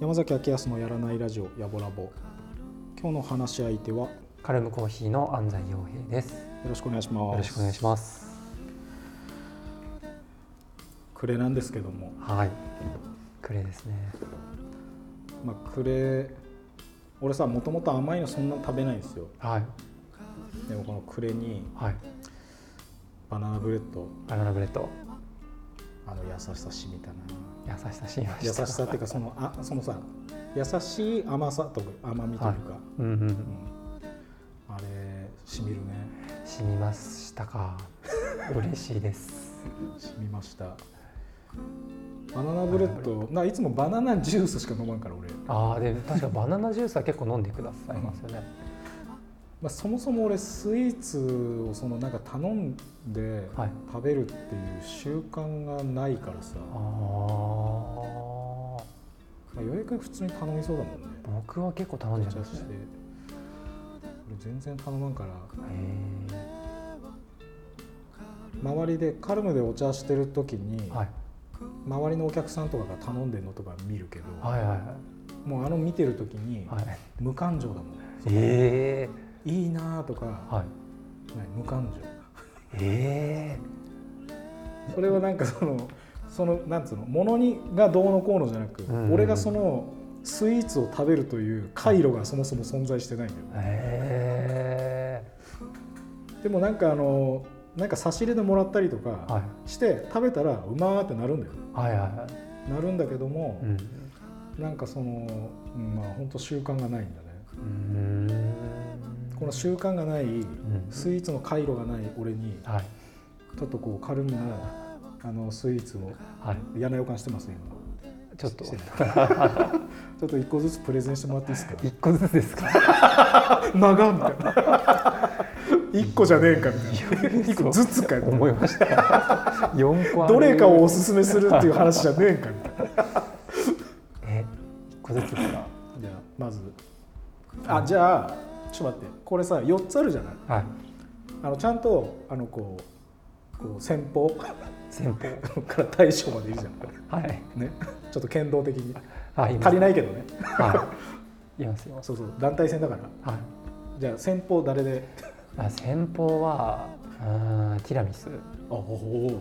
山崎明康のやらないラジオやぼラボ今日の話し相手はよ Calme Coffee の安斎洋平です。ろしくお願いします。よろしくお願いします。クレなんですけどもはい。クレですね。まあクレ俺さもともと甘いのそんな食べないんですよはい。でもこのクレにはい。バナナブレッドバナナブレッド。あの優しさしみたな優しさしみま優した。しさっていうかそのあそのさ優しい甘さとか甘みというか、うんうんう。うんんあれしみるね染みましたか。嬉しいです。しみましたバナナブレッドないつもバナナジュースしか飲まんから俺、ああ、で、確かバナナジュースは結構飲んでくださいますよね。まあ、そもそも俺スイーツをそのなんか頼んではい食べるっていう習慣がないからさ、ああ。まあ、ようやく普通に頼みそうだもんね僕は結構頼んじゃいますしてね。俺全然頼まんからへ周りでカルムでお茶してる時に、え。はい。周りのお客さんとかが頼んでるのとか見るけど、はいはいはい。もうあの見てる時にはい。無感情だもん、ええいいなとか、はい。無感情えそれはなんかそのそのなんつうのものにがどうのこうのじゃなく、うん俺がそのスイーツを食べるという回路がそもそも存在してないんだよ、ええでもなんかあのなんか差し入れでもらったりとかはい。して食べたらうまーってなるんだよはいはいはい。なるんだけども、うん。なんかその、うん、まあ本当習慣がないんだね。この習慣がないうん。スイーツの回路がない俺にはい。ちょっとこうカルムのあのスイーツをはい。嫌な予感してますねちょっと。ちょっと一個ずつプレゼンしてもらっていいですか？一個ずつですか？長みたいな一個じゃねえかみたいな。一個ずつか思いました。四個どれかをおすすめする。っていう話じゃねえかみたいなえ一個ずつかじゃあまず。あじゃあちょっと待って。これさ4つあるじゃない？はい。あのちゃんとあのこうこう先方。先方。から大将までいるじゃん。はい。ね。ちょっと剣道的に。はい足りないけどね。はい。いますよ。そうそう。団体戦だから。はい。じゃあ先方誰で？あ先方はうーんティラミス。あほほは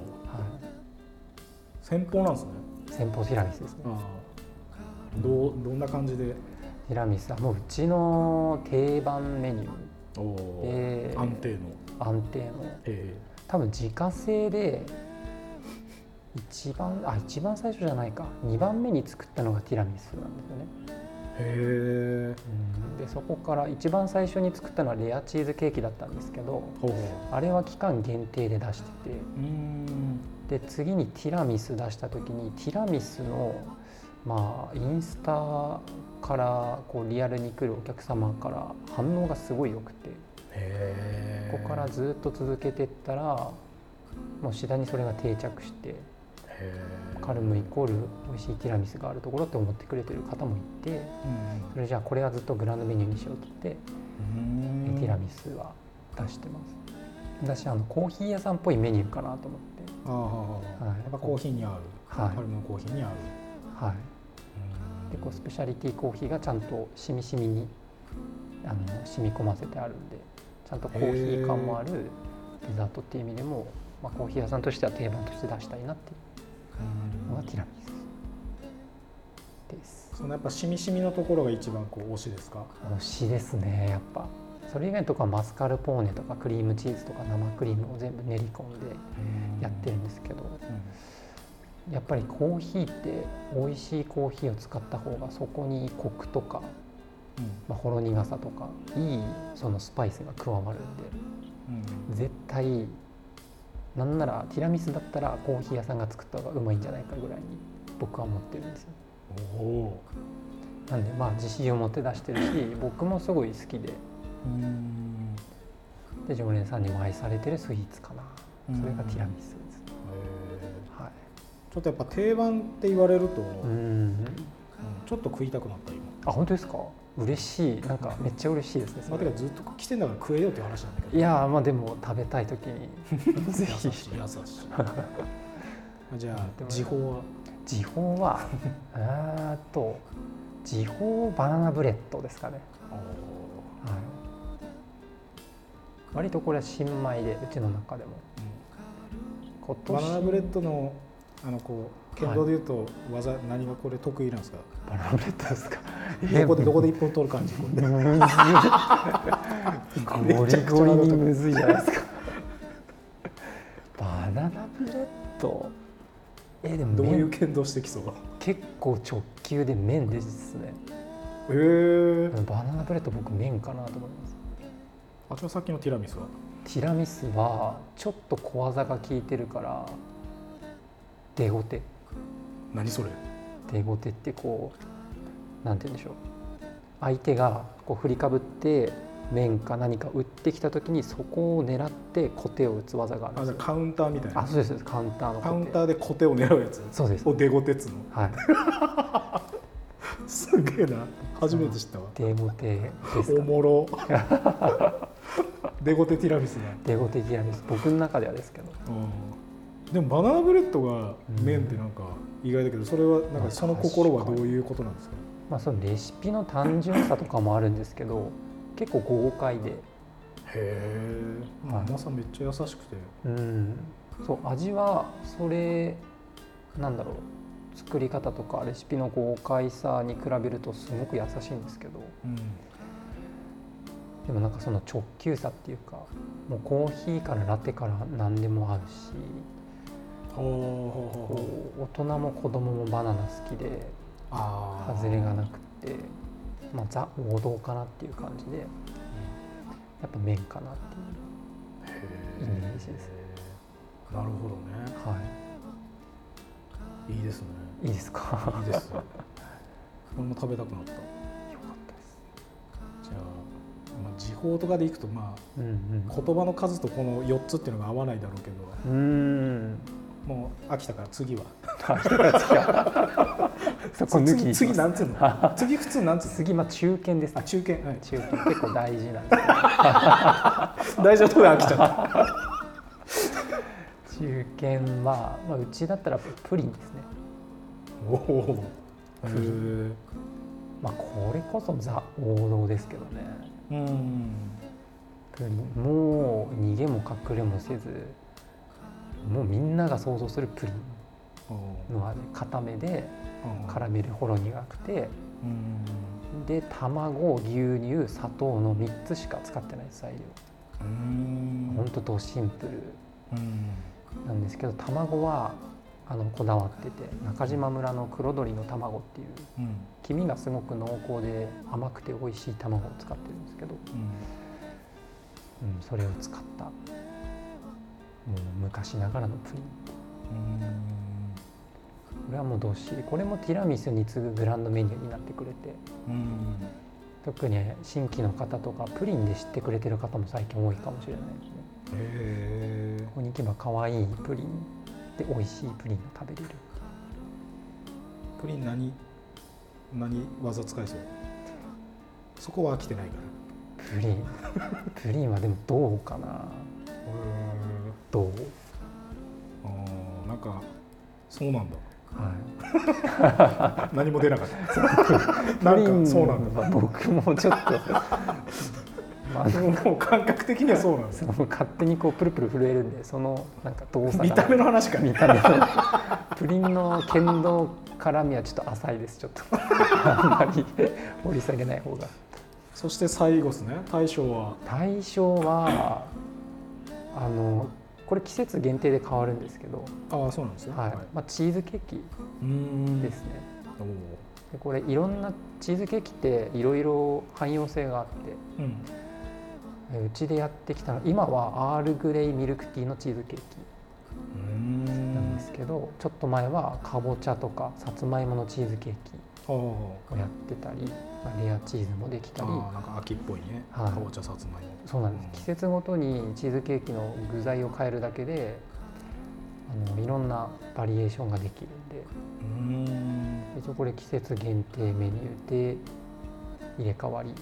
先方なんですね。い先方ティラミスですね。ああどうどんな感じで？ティラミスはもううちの定番メニュー。おお、えー安定の。安定の。え多分自家製で一番あ一番最初じゃないか。2番目に作ったのがティラミスなんですよね、えへえでそこから一番最初に作ったのはレアチーズケーキだったんですけどあれは期間限定で出してて。で次にティラミス出した時にティラミスのまあインスタからこうリアルに来るお客様から反応がすごい良くてここからずっと続けてったらもう次第にそれが定着してカルムイコール美味しいティラミスがあるところって思ってくれてる方もいてうん。それじゃあこれはずっとグランドメニューにしようって言ってうん。ティラミスは出してます。私あのコーヒー屋さんっぽいメニューかなと思って。ああ、はい。やっぱコーヒーに合う、はい。カルムのコーヒーに合う。はい。うん。でこうスペシャリティコーヒーがちゃんとしみしみにあの染み込ませてあるんでちゃんとコーヒー感もあるデザートっていう意味でも、まあ、コーヒー屋さんとしては定番として出したいなっていうのがティラミスです。そのやっぱしみしみのところが一番こう推しですか？推しですねやっぱ。それ以外のとこはマスカルポーネとかクリームチーズとか生クリームを全部練り込んでやってるんですけどやっぱりコーヒーって美味しいコーヒーを使った方がそこにコクとか、まあ、ほろ苦さとかいいそのスパイスが加わるんでうん。絶対なんならティラミスだったらコーヒー屋さんが作った方がうまいんじゃないかぐらいに僕は思ってるんですよ。なんでまあ自信を持って出してるし僕もすごい好きで。うん。で常連さんにも愛されてるスイーツかな。それがティラミスです、はい、ちょっとやっぱ定番って言われると、ううんんちょっと食いたくなった今。あ本当ですか？嬉しいなんかめっちゃ嬉しいですねまあ、てかずっと来てんだから食えよっていう話なんだけど。いやーまあでも食べたい時にぜひ優しい優しい。じゃあ時報は？時報は えーっと時報バナナブレッドですかね、はい、割とこれは新米でうちの中でも。今バ年ナナブレッドのあのこう剣道でいうと技、何がこれ得意なんですか？バナナブレッドですか。どこでどこで一本取る感じ。ゴリゴリにむずいじゃないですか。バナナブレッド。えでもどういう面剣道してきそう結構直球で面ですね。へえ。バナナブレッド僕面かなと思います。あじゃあさっきのティラミスは？ティラミスはちょっと小技が効いてるから出小手何それ？出小手ってこうなんて言うんでしょう。相手がこう振りかぶって面か何か打ってきた時にそこを狙って小手を打つ技があるんですよ。あじゃあカウンターみたいな。あそうですカウンターのカウンターで小手を狙うやつ。手そうです。を出小手つの？はい。すげえな。初めて知ったわ。出小手ですかおもろ。出小手ティラミスだ、出小手ティラミス。僕の中ではですけど。うん、でもバナナブレッドが麺ってなんか意外だけどそれはなんかその心はどういうことなんですか？まあそのレシピの単純さとかもあるんですけど結構豪快で。へえはい。甘さめっちゃ優しくて。うん、そう味はそれなんだろう。作り方とかレシピの豪快さに比べるとすごく優しいんですけど。うん。でもなんかその直球さっていうかもうコーヒーからラテから何でも合うし大人も子供もバナナ好きで外れがなくて、まあ、ザ王道かなっていう感じでやっぱ麺かなっていうへイメージです。なるほどね。はい。いですね。いいですか？いいです俺も食べたくなったよかったです。じゃあ、まあ、時報とかでいくとまあうんうん。言葉の数とこの4つっていうのが合わないだろうけど。うーんもう飽きたから次は。そこ抜きに次なんつうの？次普通なんつうの？次まあ中堅ですね。あ中堅。はい。中堅結構大事なんで。す 大丈夫で飽きちゃった。中堅は、まあ、うちだったらプリンですね。おおへえまあこれこそザ王道ですけどね。うん。プリン。もう逃げも隠れもせずもうみんなが想像するプリンの味固めでカラメルほろ苦くて。うん。で卵牛乳砂糖の3つしか使ってない材料。うん。ほんとドシンプル。うん。なんですけど卵はあのこだわってて中島村の黒鶏の卵っていううん。黄身がすごく濃厚で甘くて美味しい卵を使ってるんですけど、うん。うん、それを使ったもう昔ながらのプリン。これはもうどっしりこれもティラミスに次ぐグランドメニューになってくれて。うん。特に新規の方とかプリンで知ってくれてる方も最近多いかもしれないですね。へえここに行けば可愛いプリンで美味しいプリンが食べれる。プリン何何技使いそう？そこは飽きてないから。プリン。プリンはでもどうかなどう？あーなんかそうなんだ。はい。何も出なかった。なんかそうなんだ。だ僕もちょっと。まあもう感覚的にはそうなんですその勝手にこうプルプル震えるんでそのなんか動作が。見た目の話か。見た目の。プリンの剣道絡みはちょっと浅いです。ちょっと。あんまり掘り下げない方が。そして最後ですね。大将は。対象はあのこれ季節限定で変わるんですけど、ああそうなんですね。はい。まあ、チーズケーキですね。でこれいろんなチーズケーキっていろいろ汎用性があって。うん。えうちでやってきたの今はアールグレイミルクティーのチーズケーキなんですけど、ちょっと前はかぼちゃとかさつまいものチーズケーキをやってたり、まあレアチーズもできたり。なんか秋っぽいね。はい。かぼちゃさつまいも。そうなんです。季節ごとにチーズケーキの具材を変えるだけであのいろんなバリエーションができるんで。うん。一応これ季節限定メニューで入れ替わり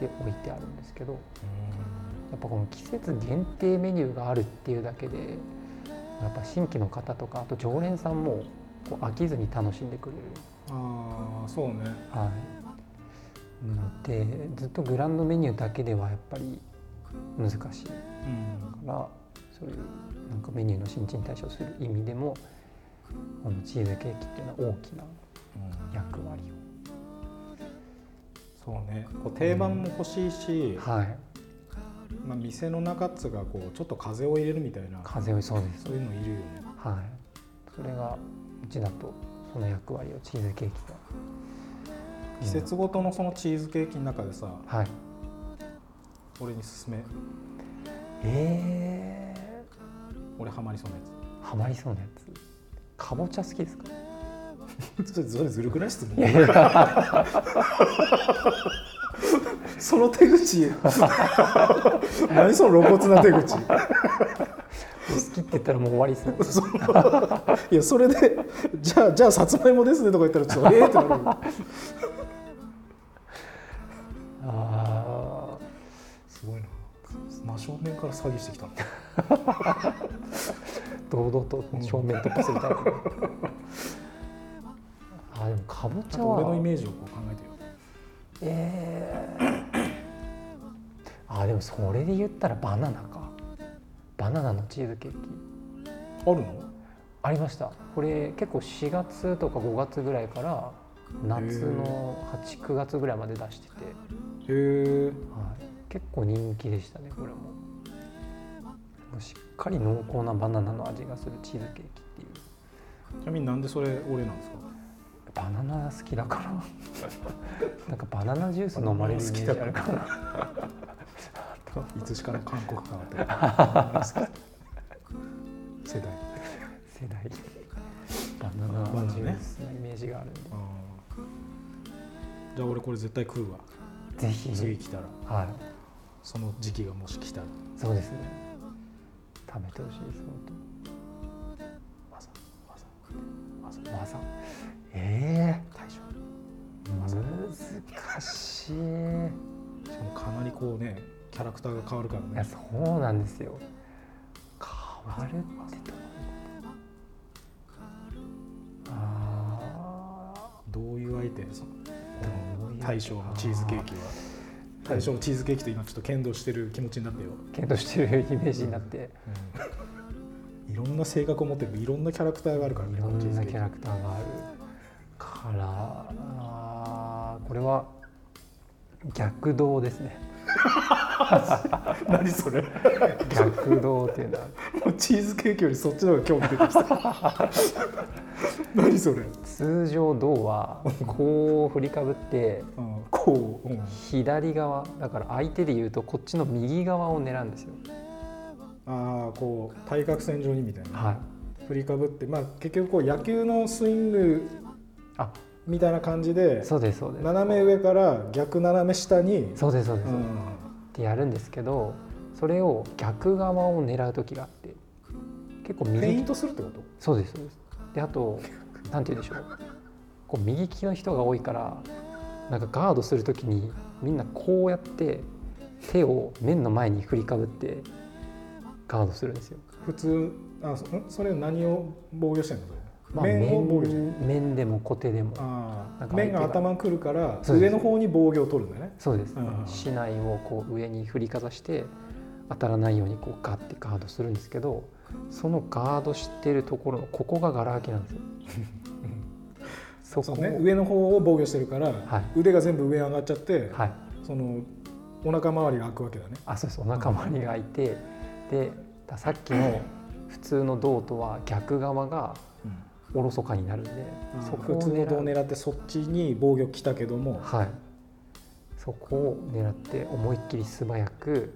で置いてあるんですけど。やっぱこの季節限定メニューがあるっていうだけでやっぱ新規の方とかあと常連さんもこう飽きずに楽しんでくれる、ああそうね。はい、のでずっとグランドメニューだけではやっぱり難しい。かうん。らそういうなんかメニューの新陳代謝をする意味でもこのチーズケーキっていうのは大きな役割そうね。こう定番も欲しいし、をはい。まあ、店の中っつうかこうちょっと風を入れるみたいな。風をそうです。そういうのいるよね。はい。それがうちだとその役割をチーズケーキ季節ごとのそのチーズケーキの中でさがはい。俺に勧め。え俺ハマりそうなやー、ハマりそうなやつ。かぼちゃ好きですか？つそれずるくない？質問いやいやその手口。何その露骨な手口。好きって言ったらもう終わりです よいやそれでじゃあじゃあさつまいもですねとか言ったらちょっとええってなる。あすごいな。真正面から詐欺してきた堂々と正面突破するタイプ。あーでもかぼちゃちゃんと俺のイはメージをこう考えてよえー、あーでもそれで言ったらバナナか。バナナのチーズケーキ。あるの？ありました。これ結構4月とか5月ぐらいから夏の89月ぐらいまで出してて、へえはい、結構人気でしたねこれも。もうしっかり濃厚なバナナの味がするチーズケーキっていう。ちなみになんでそれ俺なんですか？バナナ好きだから。なんかバナナジュース飲まれるイメージあるかな。いつしかの韓国感あって世代。世代。バナナジュースのイメージがあるんで、あー。じゃあ俺これ絶対食うわ。ぜひ。次来たら。はい。その時期がもし来たら。そうですね。食べてほしいですまさまさまさ本当まさえ大将え難しい。しかもかなりこうねキャラクターが変わるからいやねそうなんですよ。変わるってどうどういう相手？その大将のチーズケーキは。大将のチーズケーキと今ちょっと剣道してる気持ちになってよ、ー検討してるイメージになって。いろんな性格を持ってるいろんなキャラクターがあるからねいろんなキャラクターがあるからあーこれは逆動ですね。何それ。逆動っていうのは。もうチーズケーキよりそっちの方が興味出てきた。何それ、通常銅はこう振りかぶってうん、こう、うん、左側だから相手で言うとこっちの右側を狙うんですよ。ああこう対角線上にみたいな、はい。振りかぶってまあ結局こう野球のスイングあ。みたいな感じでそうですそうです。斜め上から逆斜め下にそうですそうです、っうん。てやるんですけどそれを逆側を狙う時があって結構右ペイントするってこと？そうですそうです。であとなんて言うんでしょう。こう右利きの人が多いからなんかガードする時にみんなこうやって手を面の前に振りかぶってガードするんですよ。普通あそん？それ何を防御してんのそれ、まあ、面を防御してる面面でも小手でも。面が頭にくるから上の方に防御を取るんだよね。そうです、うん竹刀をこう上に振りかざして当たらないようにこうガッてガードするんですけどそのガードしてるところのここがガラ空きなんですよ。そこね。上の方を防御してるから、はい。腕が全部上に上がっちゃって、はい。そのお腹周りが開くわけだね。あそうです。お腹周りが開いてでださっきの普通の胴とは逆側がおろそかになるんで、普通の胴を狙ってそっちに防御来たけども。はい。そこを狙って思いっきり素早く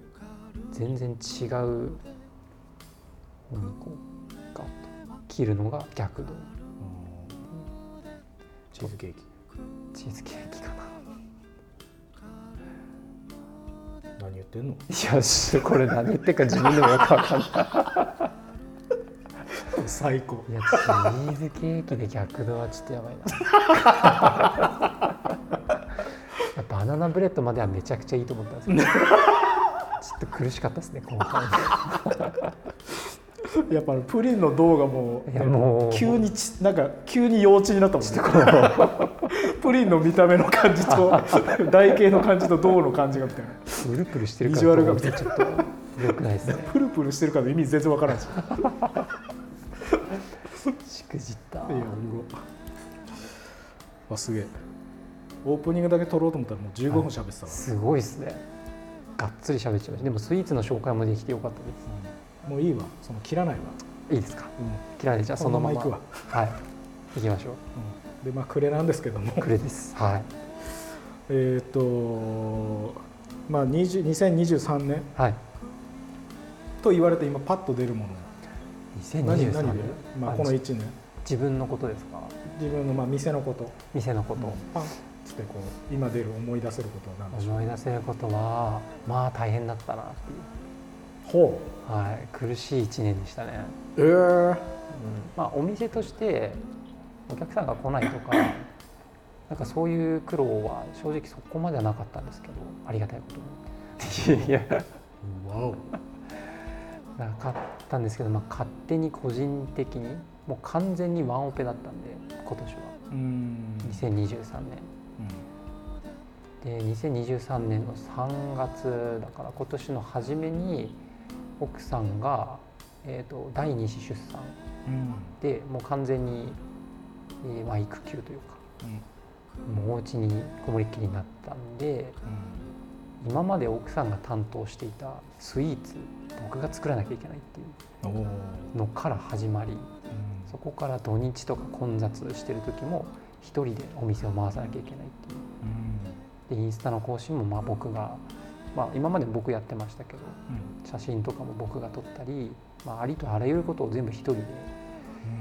全然違う方にこうガッと。切るのが逆胴チーズケーキ。チーズケーキかな。何言ってんの？いやしこれ何言ってるか自分でもよくわかんない最高。いやチーズケーキで逆ドはちょっとやばいな。バナナブレッドまではめちゃくちゃいいと思ったんですけどちょっと苦しかったですね今回。やっぱプリンの銅がもういやもう。急にちなんか急に幼稚になったもんね。プリンの見た目の感じと 台形の感じと銅の感じがみたいな。プルプルしてるからビジュアルがちょっと良くないですね。プルプルしてるから意味全然わからんし。いしくじった。やう。ごわすげえ。オープニングだけ撮ろうと思ったらもう15分喋ってたわ、すごいですね。がっつり喋っちゃいましたでもスイーツの紹介もできてよかったでうん。もういいわ。その切らないわ、すいいですか？うん。嫌いでじゃあそのままこのまま。はい。行きましょう。うん、でまあ暮れなんですけども。くれです。はい。えっとまあ20 2023年はい。と言われて今パッと出るもの何2023何で？年、まあ、この1年。自分のことですか？自分のまあ店のこと。店のこと、パンつってこう今出る思い出せることは何でしょ思い出せることはまあ大変だったなっていう。う。ほはい。苦しい1年でしたね、うえー、まあお店としてお客さんが来ないとか なんかそういう苦労は正直そこまではなかったんですけどありがたいことに。いやわおなかったんですけど、まあ、勝手に個人的にもう完全にワンオペだったんで今年は。うん。2023年で2023年の3月だから今年の初めに奥さんが、えー、と第二子出産。うん。でもう完全に、えーまあ、育休というかうん。もうお家にこもりっきりになったんで今まで奥さんが担当していたスイーツ僕が作らなきゃいけないっていう。のから始まり。うん。そこから土日とか混雑してる時も一人でお店を回さなきゃいけないっていう。うん。でインスタの更新もまあ僕が、まあ、今まで僕やってましたけど写真とかも僕が撮ったり、まあ、ありとあらゆることを全部一人で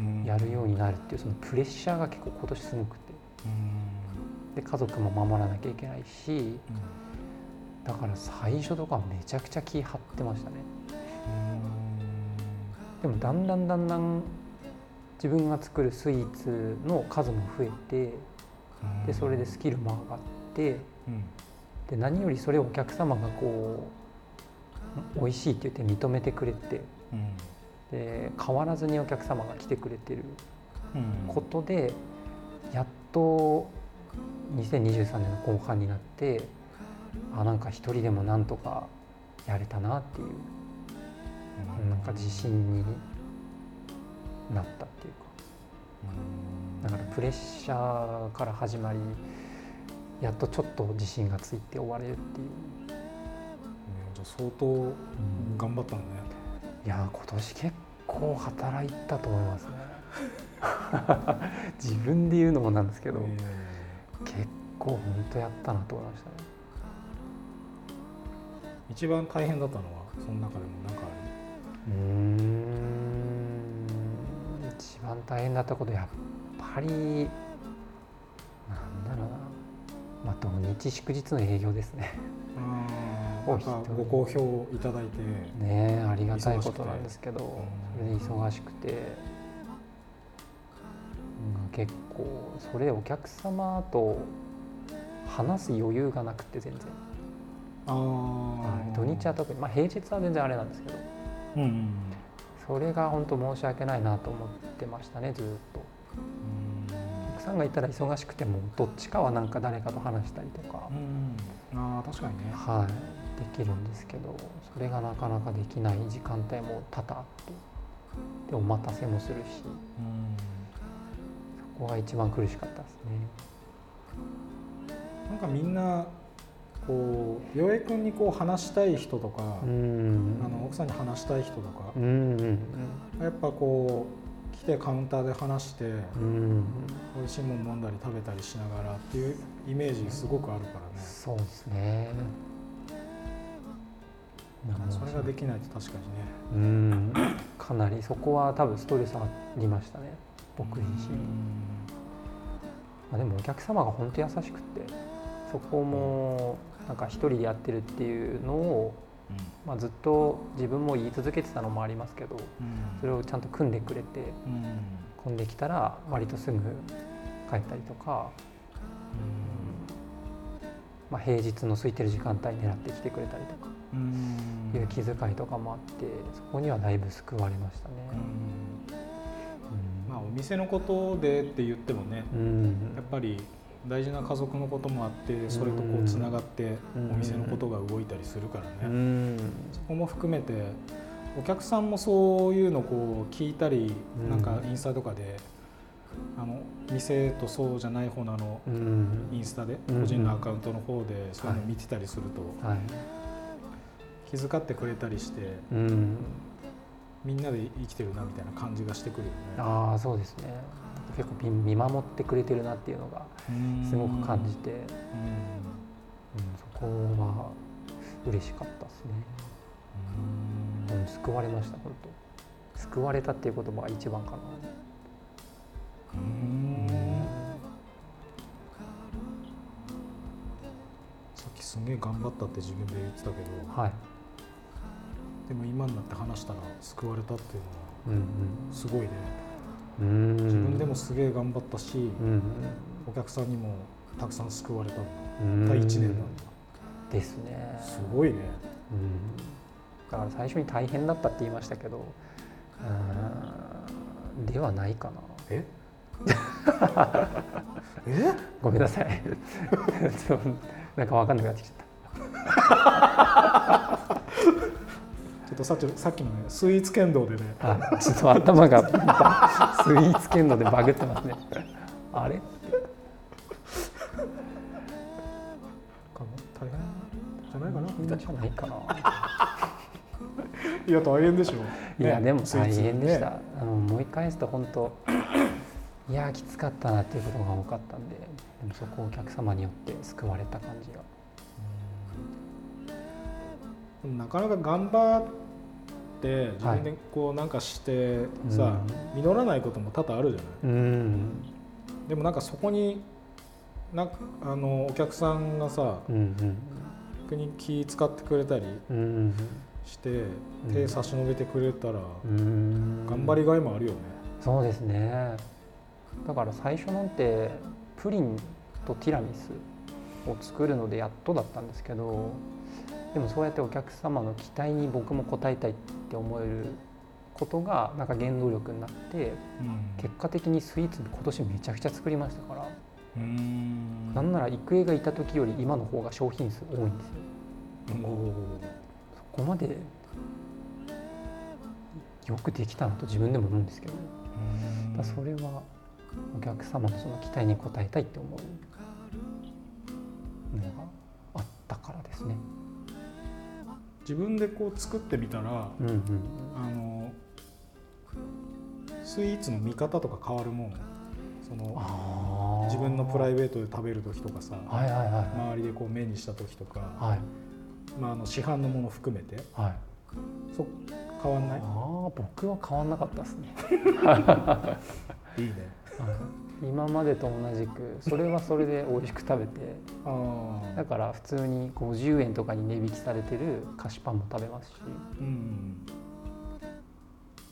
うん。やるようになるっていうそのプレッシャーが結構今年すごくて。うん。で家族も守らなきゃいけないしだから最初とかめちゃくちゃ気張ってましたねでもだんだんだんだん自分が作るスイーツの数も増えてでそれでスキルも上がってうん。で何よりそれをお客様がこう美味しいって言って認めてくれてうん。で変わらずにお客様が来てくれてるうん。ことでやっと2023年の後半になってあなんか一人でもなんとかやれたなっていうなんか自信になったっていうか。だからプレッシャーから始まりやっとちょっと自信がついて終われるっていう、じゃあ相当頑張ったんだね。いやー今年結構働いたと思いますね。自分で言うのもなんですけど、結構本当やったなと思いましたね。一番大変だったのはその中でも何かあうーん。一番大変だったことやっぱりなんだろうな。まあ土日祝日の営業ですね。ご好評いただいて。ねえありがたいことなんですけどそれうんで忙しくて、うん、結構それお客様と話す余裕がなくて全然、あはい土日は特にまあ平日は全然あれなんですけどうんうん。それが本当申し訳ないなと思ってましたねずっと。奥さんがいたら忙しくてもどっちかはなんか誰かと話したりとか。うん、あ確かにね。はい。できるんですけどそれがなかなかできない時間帯も多々あってでお待たせもするし。うん。そこが一番苦しかったですね。なんかみんなこう洋江君にこう話したい人とか、うん。あの奥さんに話したい人とかう、んうん。やっぱこう来てカウンターで話して、うん。うん美味しいもの飲んだり食べたりしながらっていうイメージすごくあるからね、そうですね。それができないと確かにね。うん。かなりそこは多分ストレスありましたね。僕自身、まあ、でもお客様が本当優しくってそこもなんか一人でやってるっていうのをまあ、ずっと自分も言い続けてたのもありますけどうん。それをちゃんと組んでくれてうん。組んできたら割とすぐ帰ったりとか、まあ、平日の空いてる時間帯狙ってきてくれたりとかうん。いう気遣いとかもあってそこにはだいぶ救われましたね。まあお店のことでって言ってもねうん。やっぱり大事な家族のこともあってそれとこうつながってうん。お店のことが動いたりするからうねん。そこも含めてお客さんもそういうのこう聞いたりうん。なんかインスタとかであの店とそうじゃない方のあのうん。インスタでうん。個人のアカウントの方でそういうの見てたりするとはい。気遣ってくれたりしてうん、みんなで生きてるなみたいな感じがしてくるよね。ああそうですね結構見見守ってくれてるなっていうのがすごく感じて、うん、そこは嬉しかったですね、うん、救われました本当。救われたっていう言葉が一番かな。うん。さっきすげえ頑張ったって自分で言ってたけど。はい、でも今になって話したら救われたっていうのはうんすごいね。うん、うん自分でもすげえ頑張ったしうん。お客さんにもたくさん救われた。んだうん。たった1年なんだ。ですね。すごいね。うん、だから最初に大変だったって言いましたけどうん。ではないかな。え？え？ごめんなさい。なんか分かんなくなってきちゃっちょっとさっきさっきのねスイーツ剣道でね。たあちょっと頭がスイーツ剣道でバグってますね。あれ？かな大変？じゃないかな？みたいじゃないかな。ないや大変でしょ。いやねでも大変でした、ね。あの思い返すと本当いやきつかったなっていうことが多かったんででもそこをお客様によって救われた感じがなかなか頑張って自分でこうなんかしてさ、実らないことも多々あるじゃない。うん。でもなんかそこになあのお客さんがさうんうん。逆に気使ってくれたりうんうん。して手差し伸べてくれたらうん。頑張りがいもあるよね。そうですね。だから最初なんてプリンとティラミスを作るのでやっとだったんですけどでもそうやってお客様の期待に僕も応えたいって思えることがなんか原動力になって結果的にスイーツ今年めちゃくちゃ作りましたから、うん。なんなら郁恵がいた時より今の方が商品数多いんですよ。そこまでよくできたなと自分でも思うんですけど、うん。だそれはお客様のその期待に応えたいって思うのがあったからですね。自分でこう作ってみたらうんうん。あのスイーツの見方とか変わるもん。その自分のプライベートで食べる時とかさはいはいはい周りでこう目にした時とか、はい。まあ、あの市販のもの含めてはい。そ変わんない？ああ僕は変わんなかったですね。いいね今までと同じくそれはそれで美味しく食べてだから普通に50円とかに値引きされてる菓子パンも食べますし、うん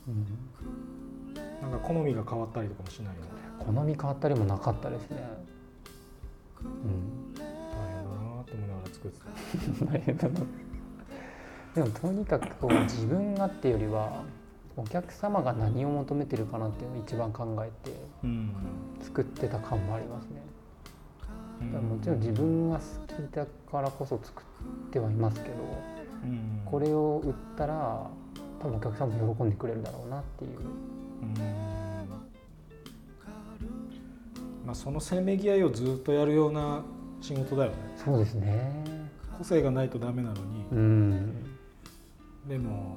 うん、なんか好みが変わったりとかもしない好み変わったりもなかったですね。うん。大変だなと思いながら作ってた。大変だな。でもとにかくこう自分がっていうよりはお客様が何を求めてるかなっていうのを一番考えてうん作ってた感もありますね。うんだからもちろん自分が好きだからこそ作ってはいますけどうんこれを売ったら多分お客さんも喜んでくれるだろうなっていう。うんまあそのせめぎ合いをずっとやるような仕事だよねそうですね。個性がないとダメなのにうん。でも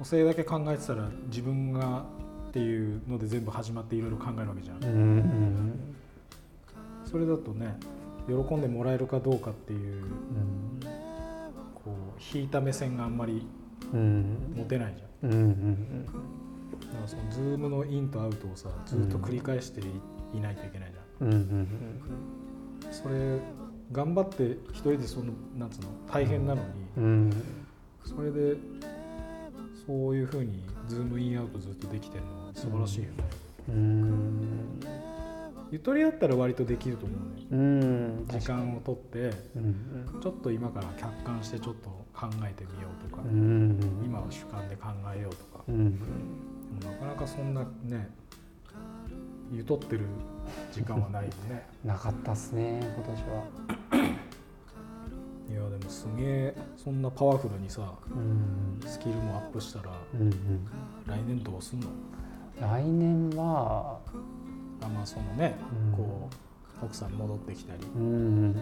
個性だけ考えてたら自分がっていうので全部始まっていろいろ考えるわけじゃんうん。それだとね喜んでもらえるかどうかっていううん。こう引いた目線があんまりうん。持てないじゃんうん。うん。だからそのズームのインとアウトをさずっと繰り返していないといけないじゃんうん。うん。それ頑張って一人でそのなんつうの大変なのに、うんそれでそういうふうにズームインアウトずっとできてるのは素晴らしいよね、うん。ゆとりあったら割とできると思うね。うん時間をとってうんちょっと今から客観してちょっと考えてみようとか、うん。今は主観で考えようとか。なかなかそんなねゆとってる時間はないよね。なかったっすね今年はいやでもすげえそんなパワフルにさうん。スキルもアップしたらうんうん。来年どうすんの？来年はあまあそのね、うん。こう奥さん戻ってきたり。うん。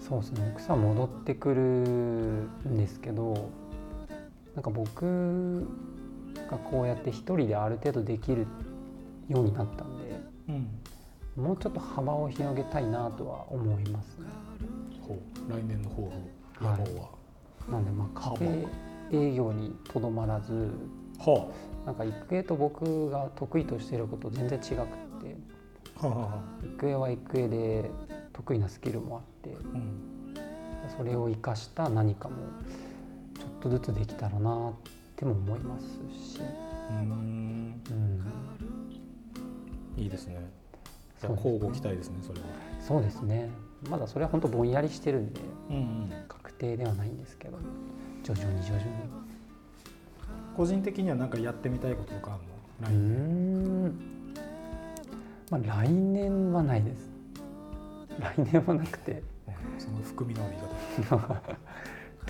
そうですね。奥さん戻ってくるんですけどなんか僕がこうやって一人である程度できるようになったんでうん。もうちょっと幅を広げたいなとは思いますねほう来年の抱負野はい。望は、なんでまあカフェ営業にとどまらずはなんか育英と僕が得意としていること全然違くって。あはあはあ。育英は育英で得意なスキルもあって。うん。それを生かした何かもちょっとずつできたらなっても思いますし、うーん。うん、いいですね。じゃあ交互期待ですねそれは。そうですねまだそれは本当ぼんやりしてるんでうんうん。確定ではないんですけど徐々に徐々に。個人的には何かやってみたいこととかあうーるの来年ん。まあ来年はないです。来年はなくて。うんその含みの あ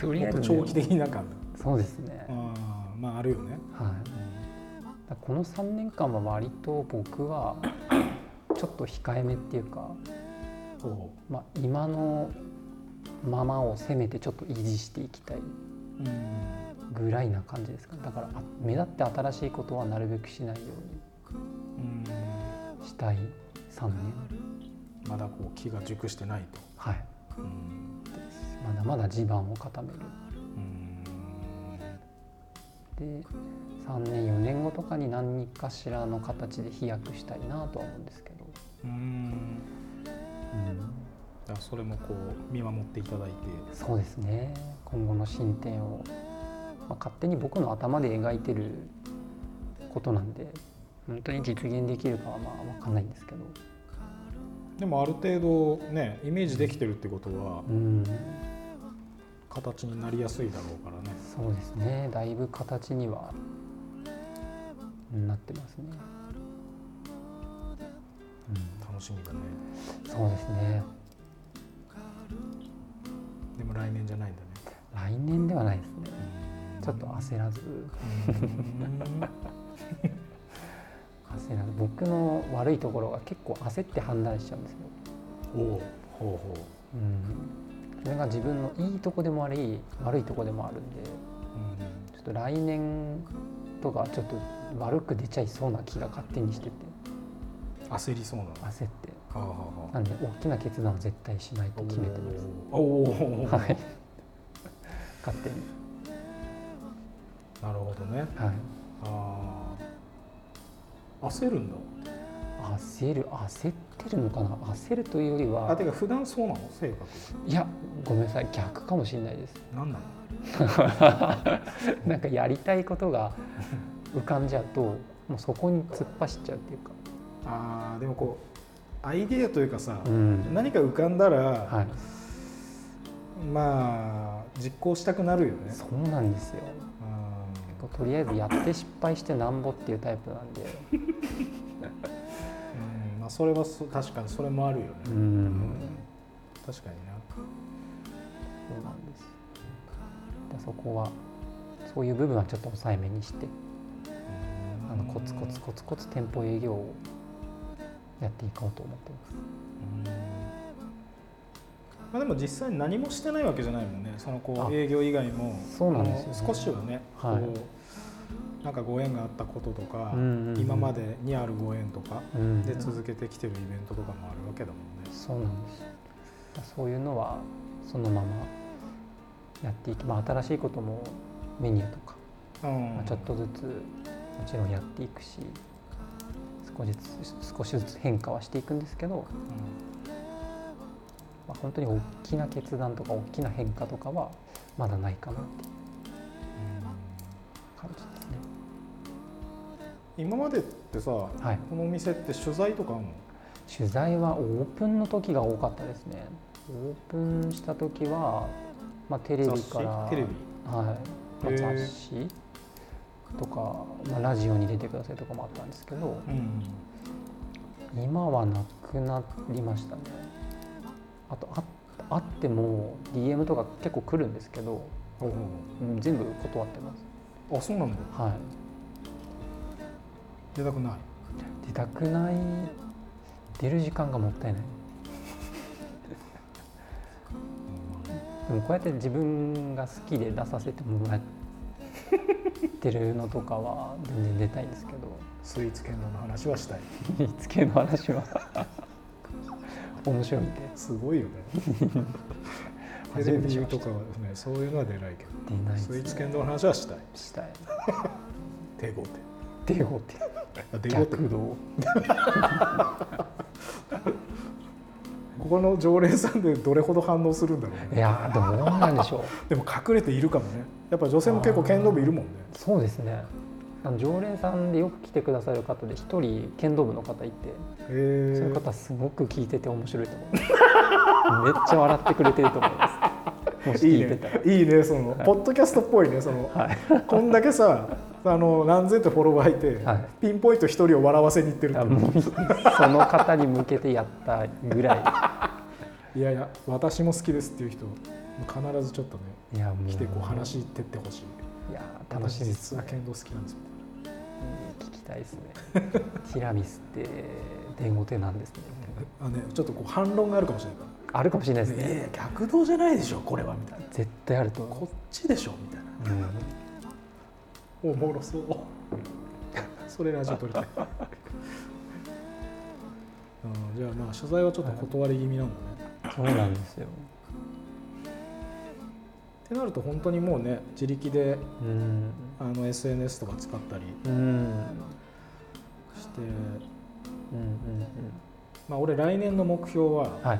る言い方ともっと長期的になんかそうですね、あーまああるよね、はい、だからこの3年間は割と僕はちょっと控えめっていうか、ほまあ、今のままをせめてちょっと維持していきたいぐらいな感じですかだからあ目立って新しいことはなるべくしないようにしたい。3年。まだこう気が熟してないと。はい。まだまだ地盤を固める。うん。で3年4年後とかに何かしらの形で飛躍したいなとは思うんですけど、うんだからそれもこう見守っていただいて。そうですね。今後の進展を、まあ、勝手に僕の頭で描いてることなんで本当に実現できるかはまあ分かんないんですけど。でもある程度ねイメージできてるってことはうん。形になりやすいだろうからね。そうですね。だいぶ形にはうんなってますね、楽しみだね。うん、そうですね。でも来年じゃないんだね。来年ではないですね。うん。ちょっと焦らず。うん。焦らず。僕の悪いところが結構焦って判断しちゃうんですよ。おおほうほう。ん、それが自分のいいとこでもあり悪いとこでもあるんでう、ちょっと来年とかちょっと悪く出ちゃいそうな気が勝手にしてて。うん、焦りそうな。のは焦ってなんで大きな決断は絶対しないと決めてます。おおー。はい。勝手に。なるほどね。はい。ああ焦るんだ。焦る焦ってるのかな？焦るというよりはあてか普段そうなの？性格。いやごめんなさい。逆かもしれないです。何なの？なんかやりたいことが浮かんじゃうともうそこに突っ走っちゃうっていうか、あーでもこうアイデアというかさ、うん。何か浮かんだら、はい、まあ実行したくなるよね。そうなんですよ。うんとりあえずやって失敗してなんぼっていうタイプなんで。うんまあ、それはそ確かにそれもあるよね、うん。うん確かにな。そうなんです。でそこはそういう部分はちょっと抑えめにして。あのコツコツコツコツ店舗営業をやっていこうと思ってます。うん。まあ、でも実際に何もしてないわけじゃないもんね。そのこあう営業以外も。そうなんですよね少しはね、はい。こうなんかご縁があったこととか、うんうんうん。今までにあるご縁とかうん。で続けてきてるイベントとかもあるわけだもんね。そうなんです。そういうのはそのままやっていきまあ新しいこともメニューとか、うん。まあ、ちょっとずつもちろんやっていくし少しずつ少しずつ変化はしていくんですけどまあ、本当に大きな決断とか大きな変化とかはまだないかなっていう感じですね。今までってさ、はい、このお店って取材とかあるの？取材はオープンの時が多かったですね。オープンした時は、まあ、テレビからテレビ？はい、まあ、雑誌？とか、まあ、ラジオに出てくださいとかもあったんですけどうん今はなくなりましたね。あとああっても DM とか結構来るんですけど、おう。うん、全部断ってます。あそうなんだ。はい。出たくない。出たくない。出る時間がもったいない。でもこうやって自分が好きで出させてもらってるのとかは全然出たいんですけど。スイーツ剣道の話はしたい。煮つけの話は。面白いんですごいよね。テ初レビとかはねそういうのは出ないけど。出ないね。スイーツ剣道の話はしたい。したい。手ご手を手てあ手ごてここの常連さんでどれほど反応するんだろうね。いやーどうなんでしょう。でも隠れているかもね。やっぱ女性も結構剣道部いるもんね。そうですね。あの常連さんでよく来てくださる方で一人剣道部の方いてへえその方すごく聞いてて面白いと思いますめっちゃ笑ってくれてると思います。も しいいね。聞いてたら。いいねそのポッドキャストっぽいねそのはい。こんだけさあの何千とフォロワーいて、はい。ピンポイント一人を笑わせにいってるって その方に向けてやったぐらい。やいや私も好きですっていう人必ずちょっとねいいや来てこう話してってほしい。いや楽しいです実は剣道好きなんです聞きたいですね。ティラミスって伝語手なんですね。あねちょっとこう反論があるかもしれない。かあるかもしれないら、ですね。ねえ逆道じゃないでしょこれはみたいな。絶対あると思こっちでしょみたいな。う、うんおもろそうそれラジオ撮りたい、うん、じゃあまあ取材はちょっと断り気味なんだね、そうなんですよ。ってなると本当にもうね自力でうん。あの SNS とか使ったりうん。してうん。うん。まあ俺来年の目標はうん。はい。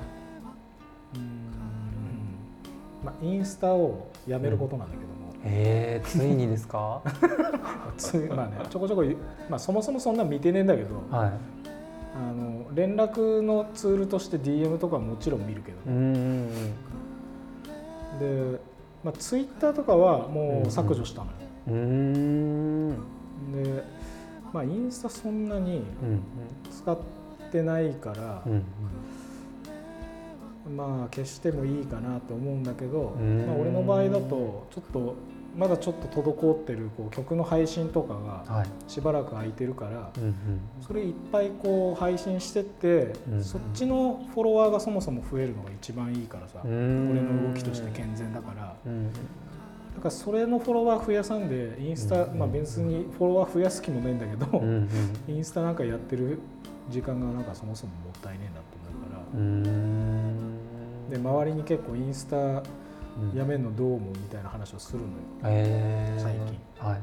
うーんまあインスタをやめることなんだけども、ええついにですか？は ついまあねちょこちょこ、まあ、そもそもそんな見てねえんだけど、い。あの連絡のツールとして DM とかはもちろん見るけど、うん。で、まあ、ツイッターとかはもう削除したのよ、うん。うん。で、まあ、インスタそんなにうん。使ってないからう、ん。まあ消してもいいかなと思うんだけど、うんまあ、俺の場合だとちょっとまだちょっと滞ってるこう曲の配信とかがはい。しばらく空いてるから。それいっぱいこう配信してって、うんそっちのフォロワーがそもそも増えるのが一番いいからさ、うん俺の動きとして健全だからうん。だからそれのフォロワー増やさんでインスタ、うんまあ、別にフォロワー増やす気もないんだけど。インスタなんかやってる時間がなんかそもそももったいねえなと思うから。うん。で周りに結構インスタうんやめんのどう思うみたいな話をするのよ、ええ最近はい。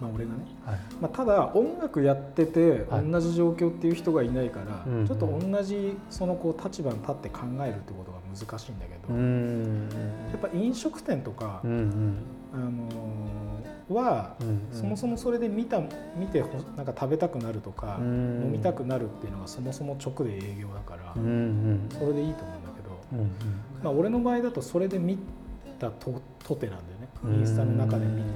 まあ、俺がね、はい。まあ、ただ音楽やっててはい同じ状況っていう人がいないから、うんちょっと同じそのこう立場に立って考えるってことが難しいんだけど、うん。やっぱ飲食店とか、うん。うん。あのーは、うん。そもそもそれで見た見てほなんか食べたくなるとか、うん飲みたくなるっていうのがそもそも直で営業だから、うん。うん。それでいいと思ううん。うん。まあ、俺の場合だとそれで見たととてなんだよねうんインスタの中で見て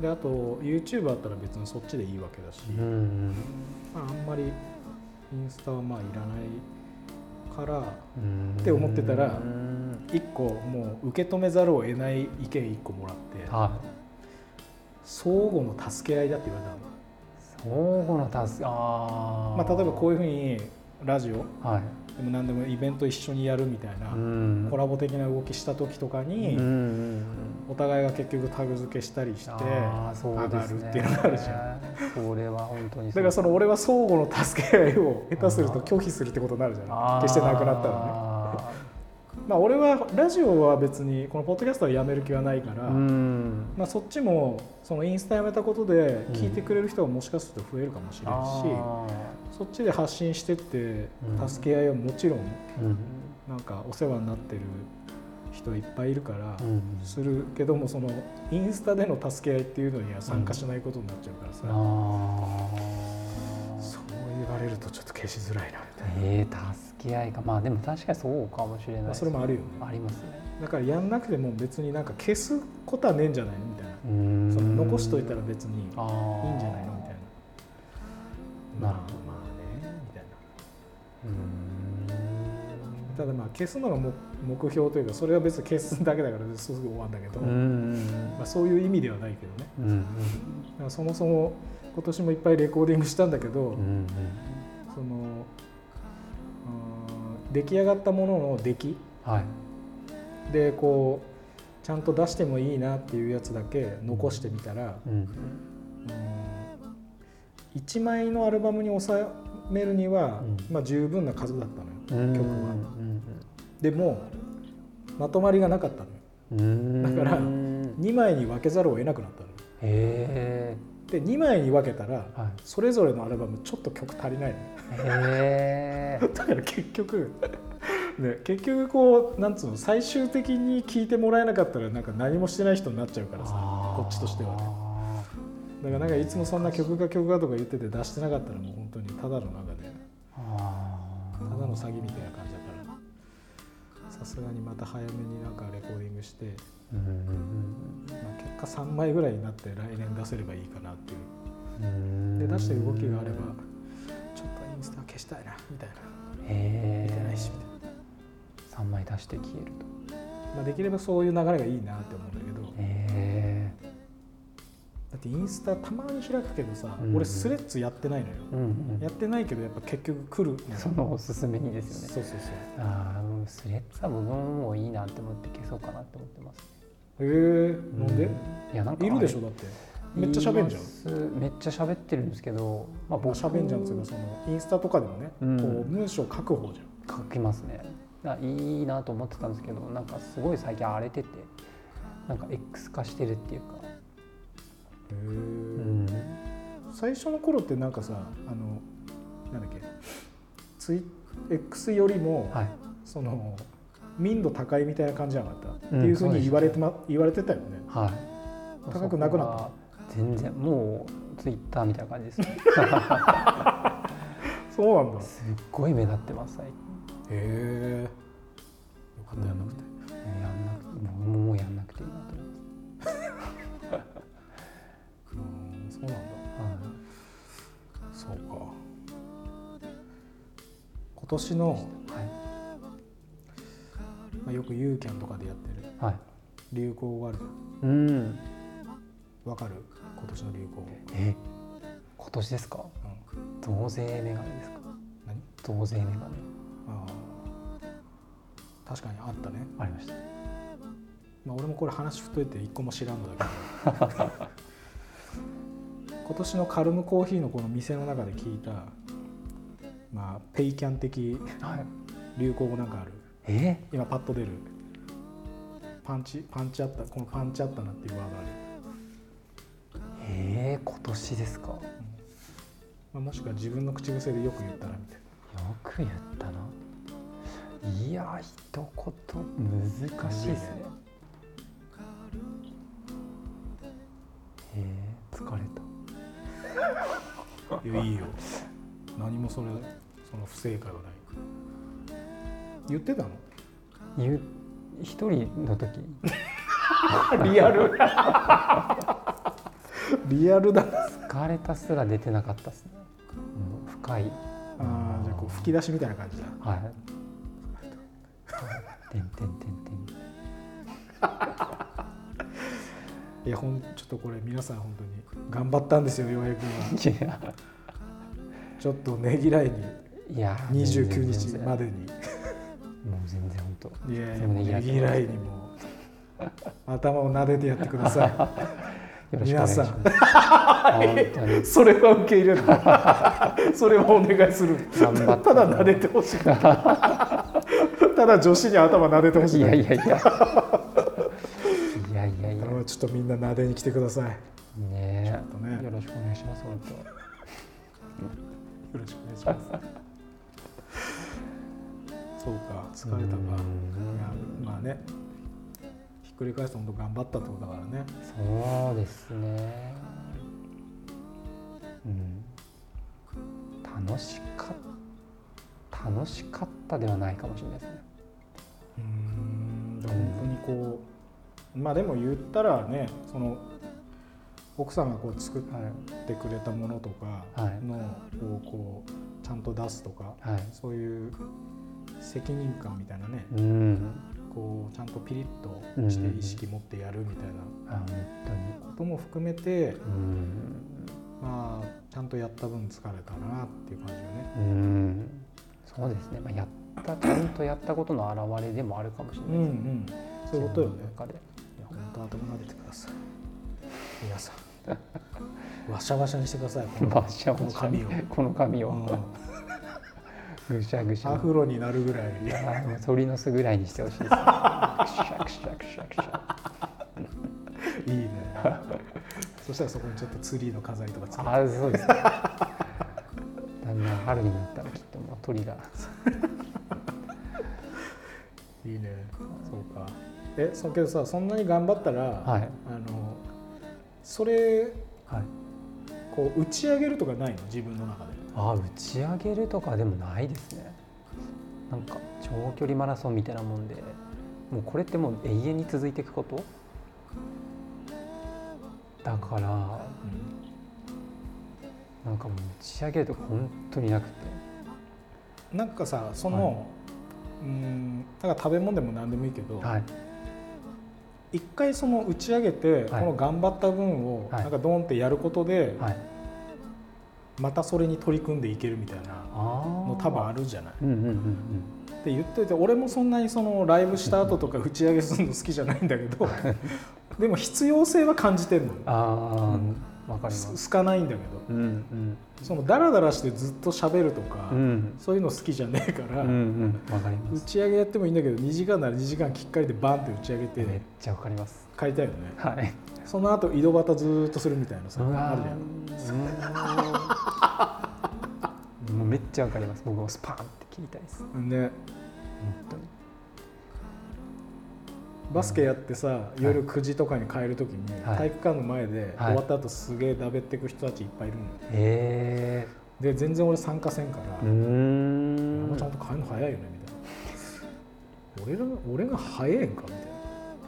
であと YouTube あったら別にそっちでいいわけだし、うん。まあ、あんまりインスタはまあいらないからうん。って思ってたらうん1個もう受け止めざるを得ない意見1個もらってはい。相互の助け合いだって言われたの。相互の助けあまあ、例えばこういいうふうにラジオうはいでも何でもイベント一緒にやるみたいなうん。コラボ的な動きした時とかに、お互いが結局タグ付けしたりしてあーそう上がるっていうのがあるじゃん。それは本当にだからその俺は相互の助け合いを下手すると拒否するってことになるじゃん決してなくなったらねまあ俺はラジオは別にこのポッドキャストはやめる気はないから、うん。まあ、そっちもそのインスタやめたことで聞いてくれる人がもしかすると増えるかもしれないし、あそっちで発信してってうん。助け合いはもちろんなんかお世話になってる人いっぱいいるからうん。するけどもそのインスタでの助け合いっていうのには参加しないことになっちゃうからさ、言われるとちょっと消しづらいなみたいな、えー、助け合いか。まあでも確かにそうかもしれないまあ、ですそれもあるよね。ありますね。だからやんなくても別になんか消すことはねえんじゃないのみたいな。その残しといたら別にいいんじあゃーないのみたいな。まあなるほどまあねみたいな。うーん。ただまあ消すのがも目標というかそれは別に消すだけだからすぐ終わるんだけど、まあ、そういう意味ではないけどね。うんそもそも今年もいっぱいレコーディングしたんだけど、うんうん。そのうん出来上がったものの出来。はい。でこうちゃんと出してもいいなっていうやつだけ残してみたら、うん。うん。1枚のアルバムに収めるには、うん。まあ、十分な数だったのよ、うん。曲は。うんでもまとまりがなかったのよ。だからうん2枚に分けざるを得なくなったのよ。へで2枚に分けたらそれぞれのアルバムちょっと曲足りないの。よへえ だから結局ね結局こうなんつうの最終的に聴いてもらえなかったらなんか何もしてない人になっちゃうからさこっちとしてはね。だからなんかいつもそんな曲が曲がとか言ってて出してなかったらもう本当にただの中であただの詐欺みたいな感じだから。さすがにまた早めになんかレコーディングして、ーうんうんまあ、結果3枚ぐらいになって来年出せればいいかなっていう。うん。で出して動きがあればちょっとインスタ消したいなみたいな。へえ。見てないしみたいな、3枚出して消えると。まあ、できればそういう流れがいいなって思うんだけど。へえ。だってインスタたまに開くけどさ、うん。俺スレッズやってないのよ、うんうん。やってないけどやっぱ結局来るそのおすすめにですよね。そうそうそう。ああスレッズは僕ももういいなって思って消そうかなって思ってます。へえなんで、ういやなんかいるでしょだって。めっちゃ喋んじゃん。めっちゃ喋ってるんですけど、まあ、僕喋んじゃんっていうかそのインスタとかでもね、うん。こう文章書く方じ書きますね。いいなと思ってたんですけどなんかすごい最近荒れててなんか X 化してるっていうか、ゃんへえ、うん、最初の頃ってなんかさあのなんだっけ？ツイ X よりも、はい。その民度高いみたいな感じじゃなかった、うんっていうふうに言われて、ま、言われてたよね。はい。高くなくなった？全然もうツイッターみたいな感じですね。そうなんだ。へすっごい目立ってます最近。え。よかったやんなくて、やんなくて。もうもうやんなくていいなと思ってうんそうなんだ。はい。そうか。今年の、はいまあ、よくユーキャンとかでやってるはい。流行語あるじうん。わかる？今年の流行。語、え今年ですか？うん、増税メガネですか？何？増税メガネあ。ー確かにあったね、ありました。まあ、俺もこれ話振っといて一個も知らんのだけど。今年のカルムコーヒーのこの店の中で聞いたまあペイキャン的はい。流行語なんかある？え？今パッと出る。パンチパンチあったこのパンチあったなっていうワードある、えー、今年ですか？よまあ、もしくは自分の口癖でよく言ったらみたいく言ったな。いや一言難しいですね。えー、疲れた。ないやいいよ。何もそれその不正解はない言ってたの？言う一人の時。リアル。リアルだ。疲れたすら出てなかったですね、うん、深い。あーじゃあこう吹き出しみたいな感じだ。はい。てんてんてんてん。いやほんちょっとこれ皆さん本当に頑張ったんですよ洋平君はちょっとねぎらいに。いや29日まででにいやいやでもねぎらってねぎらいにも頭を撫でてやってくださ よろしくお願いします。それは受け入れる。それはお願いする。ただ撫でてほしい。たただ女子に頭撫でてほしい。いやいやいや。いやいやいや。ちょっとみんな撫でに来てください。よねね。よろしくお願いします本ろしくお願いしますそうか疲れたか。まあね。ひっくり返すと本当頑張ったってことだからね。当そうですね。うん。楽しか楽しかったではないかもしれないですね。うーんでも本当にこうまあでも言ったらねその奥さんがこう作ってくれたものとかはい。のをこうちゃんと出すとかはい。そういう責任感みたいなね。うん。こうちゃんとピリッとうんして意識持ってやるみたいな。ことも含めてうん。まあちゃんとやった分疲れたなっていう感じよね。うん。そうですね、まあ、やったちゃんとやったことの表れでもあるかもしれうんうないですね、ん、そういうことよね。いや本当頭撫でてください。皆さん、わしゃわしゃにしてください。この髪を。この髪を。うんぐしゃぐしゃアフロになるぐらい。いや鳥の巣ぐらいにしてほしいです、ね、くしゃくしゃくしゃくしゃいいね。そしたらそこにちょっとツリーの飾りとかつけて。ああそうですねだんだん春になったらきっともう鳥がいいね。そうか。え、そうけどさ、そんなに頑張ったら、はいあのそれはいこう打ち上げるとかないの？自分の中で。ああ打ち上げるとかでもないですね。なんか長距離マラソンみたいなもんで。もうこれってもう永遠に続いていくこと？だからなんかもう打ち上げるとか本当になくて。なんかさ、その、うーん、なんか食べ物でも何でもいいけど。はい。一回その打ち上げて、はい。この頑張った分をはい。なんかドンってやることで、はいまたそれに取り組んでいけるみたいなあの多分あるじゃない。うんうんうんうん。って言っといて俺もそんなにそのライブした後とか打ち上げするの好きじゃないんだけど でも必要性は感じてんのあわかります。かないんだけど。うんうん。そのダラダラしてずっと喋るとか、うん。そういうの好きじゃねえから、うんうん。わかります。打ち上げやってもいいんだけど2時間なら2時間きっかりでバンって打ち上げてめっちゃわかります。帰りたいよね。はい。その後井戸端ずーっとするみたいなさあるじゃん。ー もうめっちゃわかります。僕もスパーンって切りたいです。本ね当にバスケやってさ、夜9時とかに帰るときに、はい。体育館の前で、はい。終わった後すげえだべってく人たちいっぱいいるの。よへで全然俺参加せんから、えうーん。お前ちゃんと帰るの早いよねみたいな。俺が俺が早えんかみたいな。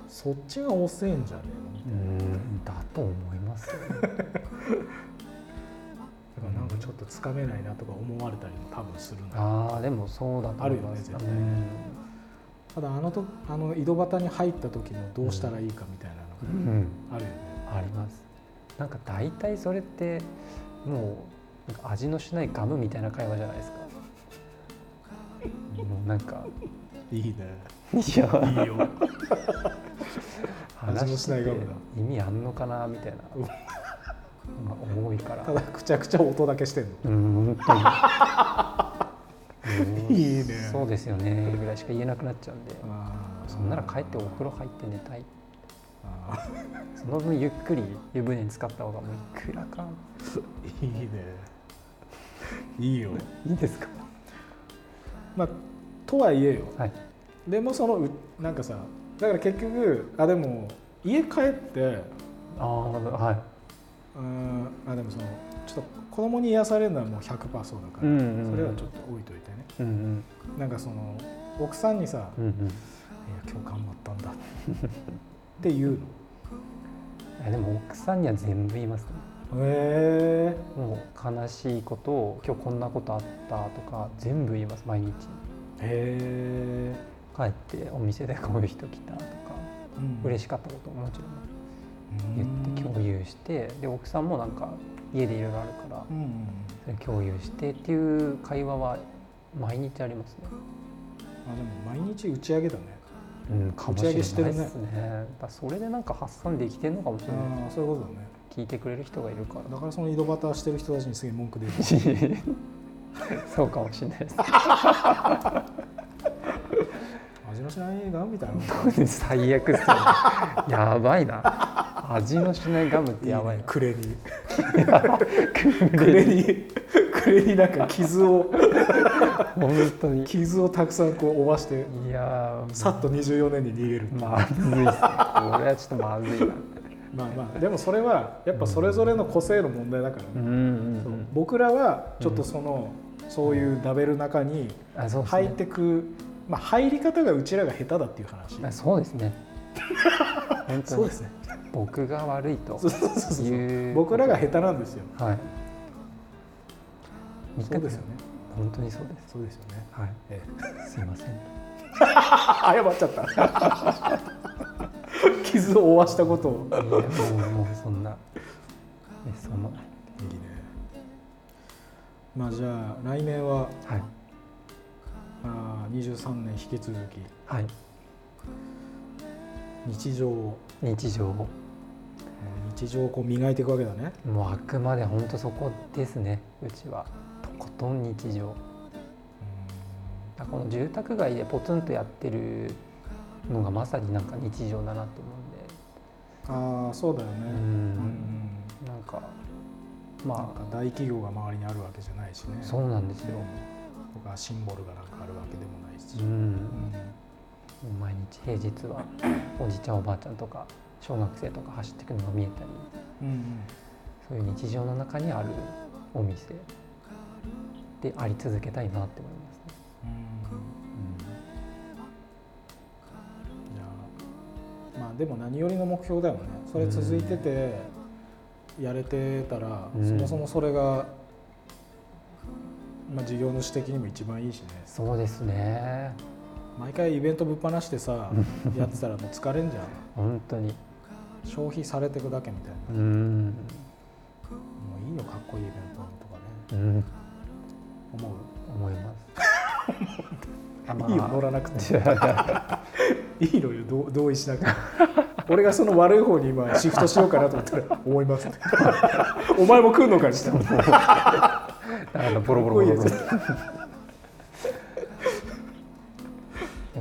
そっちが遅えんじゃねえのみたいな、うん。だと思います だからなんかちょっとつかめないなとか思われたりも多分するの。ああでもそうだと思いますあるよね絶対。ねただあのとあの井戸端に入った時のどうしたらいいかみたいうん、なのうん。があるよね、ありますなんか大体それってもう味のしないガムみたいな会話じゃないですか。もうなんかいいね。いやいいよ。話味のしないガムだ意味あんのかなみたいな。うん。のが多いから。ただくちゃくちゃ音だけしてんの。うん本当に。うんいいね。そうですよね。ぐらいしか言えなくなっちゃうんで。そんなら帰ってお風呂入って寝たい。あその分ゆっくり湯船に浸かった方がもういくらか。ーいいね。いいよ。いいですか？まあとはいえよ。はい。でもそのうなんかさだから結局あでも家帰ってああはい。うんあでもそのちょっと子供に癒されるのはもう100%そうだから、うんうんうん。それはちょっと置いといてね。うんうん。なんかその奥さんにさ「うんうんいや今日頑張ったんだ」って言うの。いやでも奥さんには全部言いますねへえもう悲しいことを今日こんなことあったとか全部言います毎日。へえ、帰ってお店でこういう人来たとかうん。嬉しかったことももちろん言って有共有してで奥さんもなんか家でいろいろあるからうんうんそれ共有してっていう会話は毎日ありますね。あでも毎日打ち上げだねうん、かもしれないです打ち上げしてね。だからそれでなんか発散できてんのかもしれない。ああそういうことだね聞いてくれる人がいるから。だからその井戸端してる人たちにすげえ文句出る そうかもしれないです。味のしないガムみたいな最悪っすよねやばいな味のしないガムってやばいな。くれにくれにくれになんか。傷を。本当に。傷をたくさんこう負わして。いやー。さっと24年に逃げるまずいっす。俺はちょっとまずいな。まあまあ。でもそれはやっぱそれぞれの個性の問題だからね、うんうん僕らはちょっとその、そういうラベルの中に入っね。てく、まあ、入り方がうちらが下手だっていう話。あそうですね。そうですね僕が悪いという僕らが下手なんですよ。はい。そうですよね。本当にそうです。そうですよね。はい。ええ。すいません。謝っちゃった。傷を負わしたことを。もうもうそんな。えその。いいね。まあじゃあ来年ははい。あー23年引き続き。はい。日常を。日常を日常をこう磨いていくわけだね。もうあくまで本当そこですね。うちは。とことん日常。この住宅街でポツンとやってるのがまさになんか日常だなと思ああそうだよね。うん。で、うんうん、なんかまか大企業が周りにあるわけじゃないしね。あそうなんですよ、シンボルがなんかあるわけでもないし、ううん。ん、毎日平日はおじちゃんおばあちゃんとか小学生とか走ってくのが見えたりうんそういう日常の中にあるお店であり続けたいなって思いますね。うん。まあでも何よりの目標だよねそれ続いててやれてたら、そもそもそれが、まあ、事業主的にも一番いいしねそうですね毎回イベントぶっ放してさやってたらもう疲れん。じゃん。本当に消費されていくだけみたいな。うん、もういいよかっこいいイベントとかね。うん、思う？思います。あまあいいよ。乗らなくていや いいのよ同意しなくて俺がその悪い方に今シフトしようかなと思ったら思います。お前も来るのかにしたなんかボロボロボロボロ。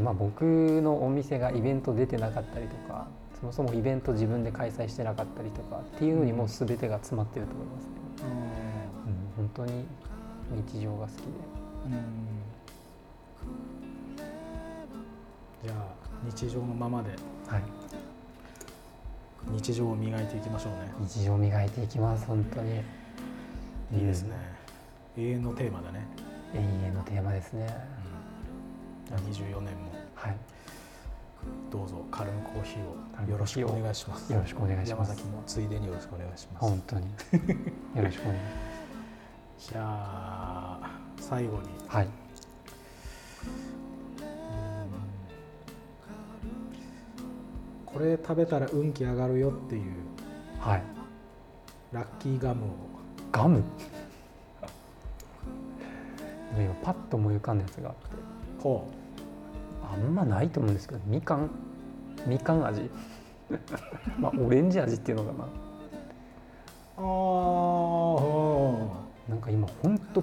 まあ僕のお店がイベント出てなかったりとかそもそもイベント自分で開催してなかったりとかっていうのにもう全てが詰まってると思いますね、うん、本当に日常が好きで。うん。じゃあ日常のままで。はい。日常を磨いていきましょうね。日常磨いていきます本当に。いいですね、永遠のテーマだね、永遠のテーマですね。うん、24年も。はいどうぞカルムコーヒーをよろしくお願いします。よろしくお願いします。山崎もついでによろしくお願いします。本当に。よろしくお願い。しじゃあ最後に。ますはいこれ食べたら運気上がるよっていう。はい。ラッキーガムを。ガム？今パッと思い浮かんだやつがあって。ほあんまないと思うんですけどみかん。みかん味。まあオレンジ味っていうのかな。うああなんか今ほんと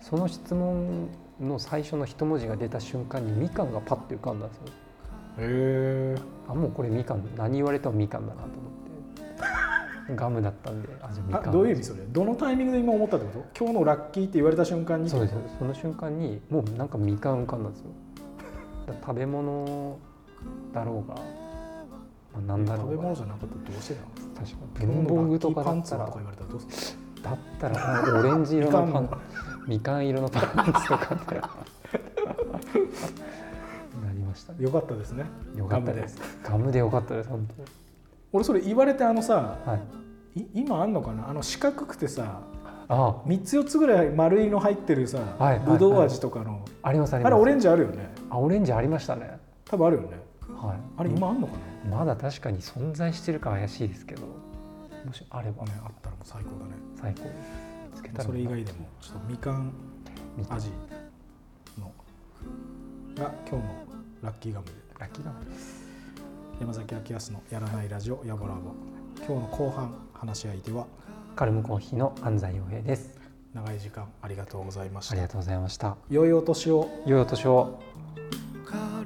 その質問の最初の一文字が出た瞬間にみかんがパッて浮かんだんですよ。へえあもうこれみかん。何言われてもみかんだなと思って。ガムだったんで。あじゃあみかんあどういう意味それ？どのタイミングで今思ったってこと？今日のラッキーって言われた瞬間に？そうです。その瞬間にもうなんかみかん浮かんだんですよ食べ物だろうが、まあ、何だろ食べうが物じゃなかったらどうしてたの？確かに。文房具とかだったらとか言われたらどうする？だったらオレンジ色のパンみかん。色のパンツとか。でなりましたね。よかったですね。よかったです。ガムで。よかったです本俺それ言われてあのさ当はい。い今あんのかな？あの四角くてさあ。3つ4つぐらい丸いの入ってるさ、ぶどう味とかの、ありますあります。あれオレンジあるよねあオレンジありましたね。多分あるよね。はい。あれ今あんのかな、まだ確かに存在してるか怪しいですけど。もしあれば。ねあったらもう最高だね。最高です。つけたらそれ以外でもちょっとみかんみかん。味の。が今日のラッキーガムで。ラッキーガムです。山崎明康のやらないラジオやぼらぼ。今日の後半話し相手はカルムコーヒーの安西洋平です。長い時間ありがとうございました。ありがとうございました。良いお年を。良いお年をか